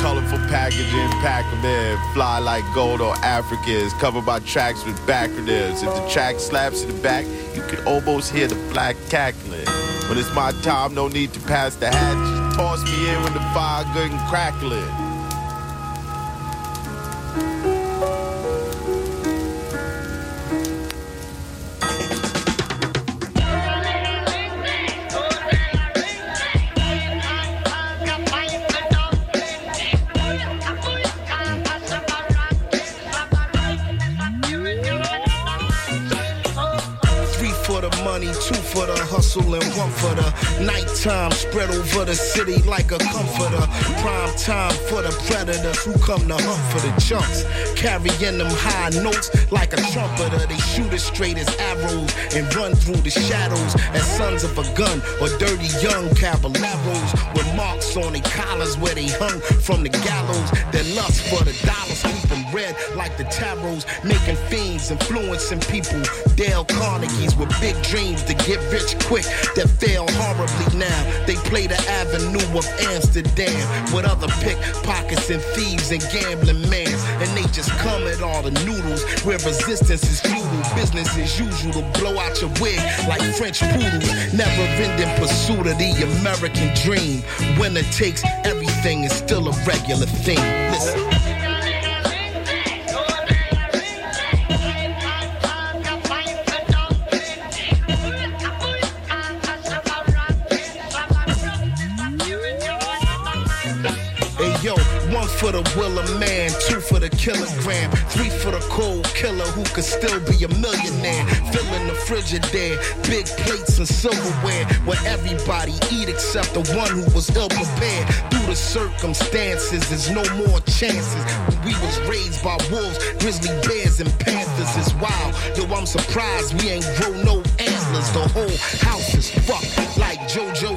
Colorful packaging, pack them in. Fly like gold or Africans. Covered by tracks with backronyms. If the track slaps in the back, you can almost hear the black cackling. When it's my time, no need to pass the hat. Just toss me in when the fire good and crackling. Over the city like a comforter. Prime time for the predators who come to hunt for the chunks. Carrying them high notes like a trumpeter. They shoot as straight as arrows and run through the shadows as sons of a gun or dirty young caballeros marks on their collars where they hung from the gallows. Their lust for the dollars keep red like the tarots, making fiends, influencing people. Dale Carnegie's with big dreams to get rich quick that fail horribly now. They play the avenue of Amsterdam with other pickpockets and thieves and gambling mans. And they just come at all the noodles where resistance is futile. Business as usual to blow out your wig like French poodles. Never ending pursuit of the American dream. Winner takes everything, it's still a regular thing. Listen. for the will of man, two kilogram, three for the cold killer who could still be a millionaire. Filling the frigidaire, big plates and silverware, where everybody eat except the one who was ill prepared. Through the circumstances, there's no more chances. We was raised by wolves, grizzly bears, and panthers. It's wild. Yo, I'm surprised we ain't grow no antlers. The whole house is fucked like JoJo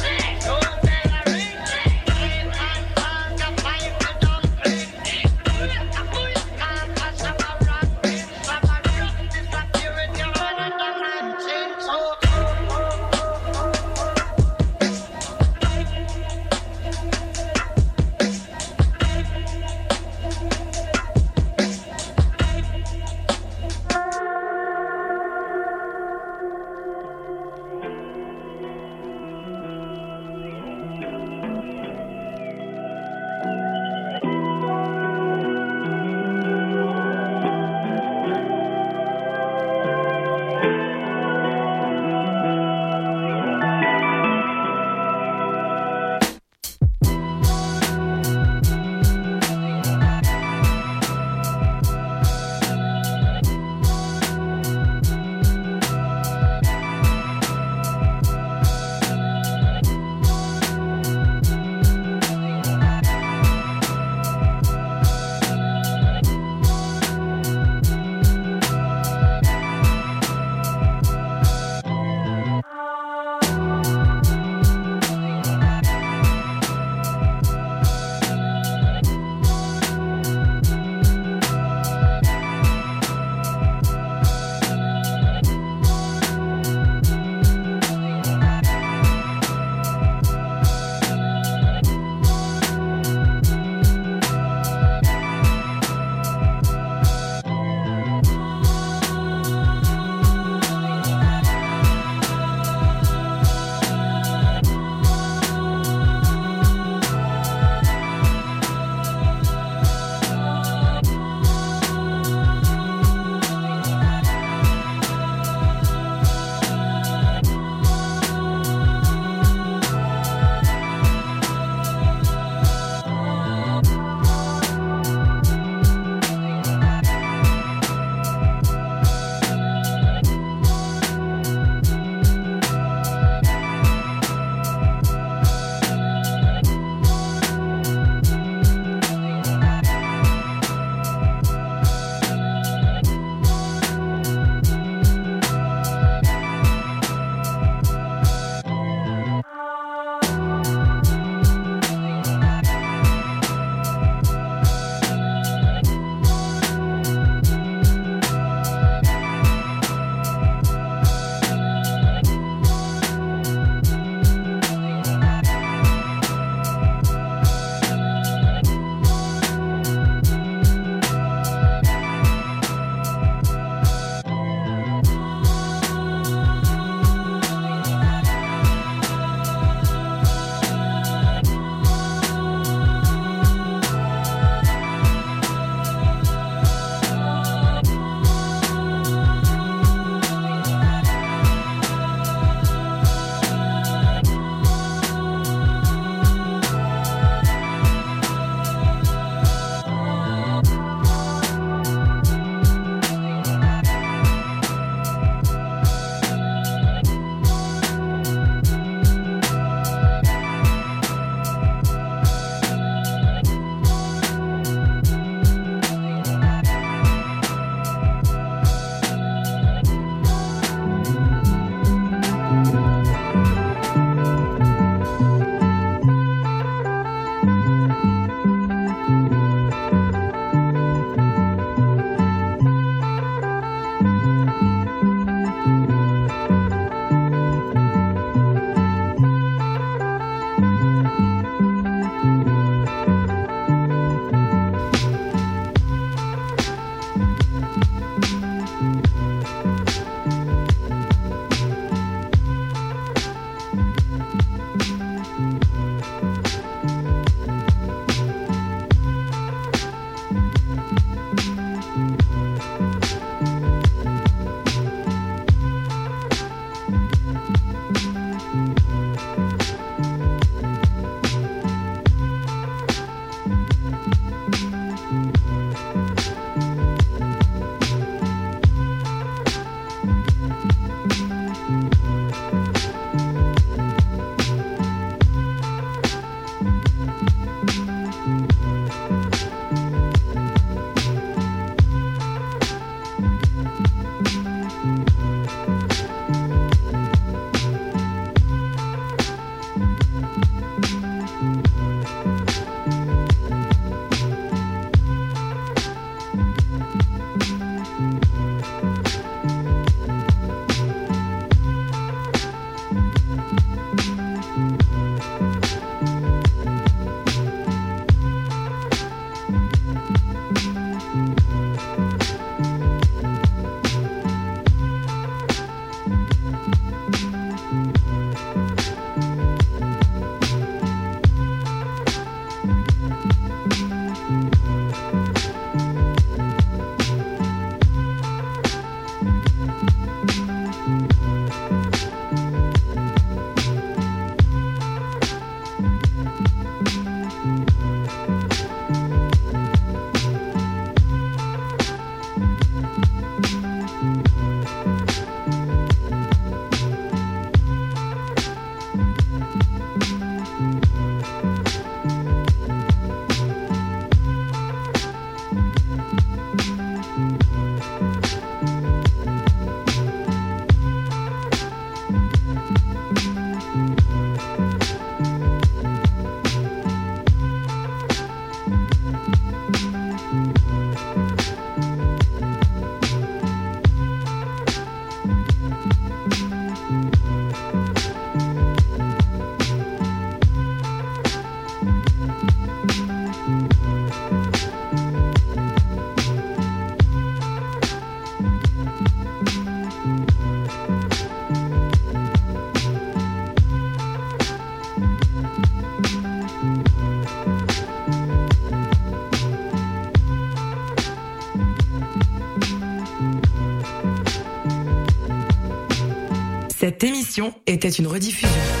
Était une rediffusion.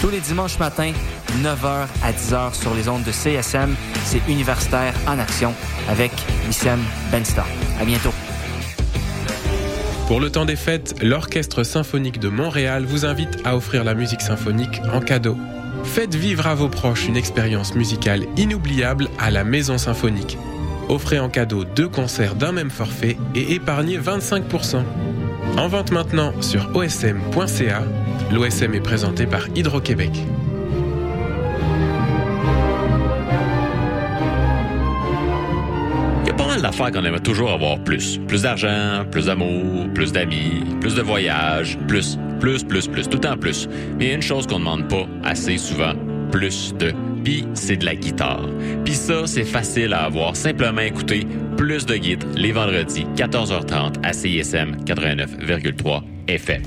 Tous les dimanches matins, 9h à 10h sur les ondes de CSM, c'est Universitaire en Action avec Wissem Benstar. À bientôt. Pour le temps des fêtes, l'Orchestre symphonique de Montréal vous invite à offrir la musique symphonique en cadeau. Faites vivre à vos proches une expérience musicale inoubliable à la Maison Symphonique. Offrez en cadeau deux concerts d'un même forfait et épargnez 25%. En vente maintenant sur osm.ca. L'OSM est présenté par Hydro-Québec. Il y a pas mal d'affaires qu'on aimerait toujours avoir plus. Plus d'argent, plus d'amour, plus d'amis, plus de voyages, plus, plus, plus, plus, tout en plus. Mais il y a une chose qu'on ne demande pas assez souvent, plus de. Puis c'est de la guitare. Puis ça, c'est facile à avoir. Simplement écouter plus de guides les vendredis, 14h30 à CISM 89,3 FM.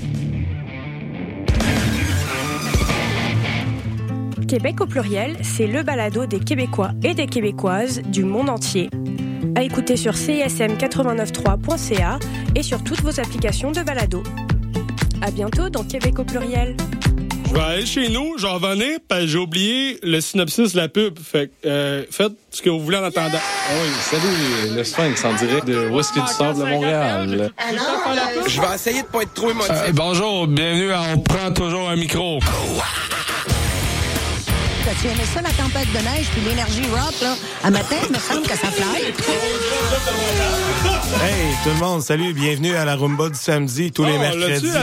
Québec au pluriel, c'est le balado des Québécois et des Québécoises du monde entier. À écouter sur csm893.ca et sur toutes vos applications de balado. À bientôt dans Québec au pluriel. Je vais aller chez nous, j'en revenais, parce que j'ai oublié le synopsis de la pub. Fait que, euh, faites ce que vous voulez en attendant. Ah oui, salut, le Sphinx en direct de du Sable de Montréal? Je vais essayer de pas être trop émotif. Euh, bonjour, bienvenue à On prend toujours un micro. T'as-tu aimé ça, la tempête de neige puis l'énergie rock, là? À matin, il me semble que ça fly. Hey, tout le monde, salut, bienvenue à la Rumba du samedi, tous les Oh, mercredis. Ah,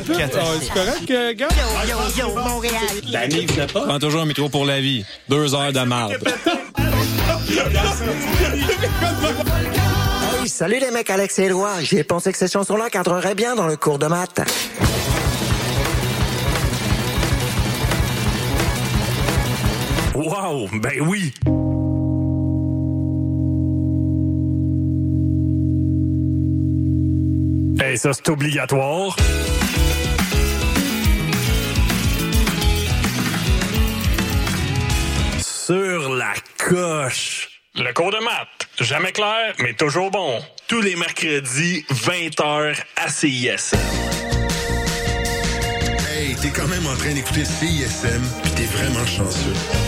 c'est correct, euh, gars? Yo, yo, yo, Montréal. La pas. Prends toujours un micro pour la vie. Deux heures de marde. Hey, salut les mecs, Alex et Éloi. J'ai pensé que cette chanson-là cadrerait bien dans le cours de maths. Wow, ben oui. Hey, ça, c'est obligatoire. Sur la coche. Le cours de maths. Jamais clair, mais toujours bon. Tous les mercredis, 20h à CIS. Hey, t'es quand même en train d'écouter CISM, pis t'es vraiment chanceux.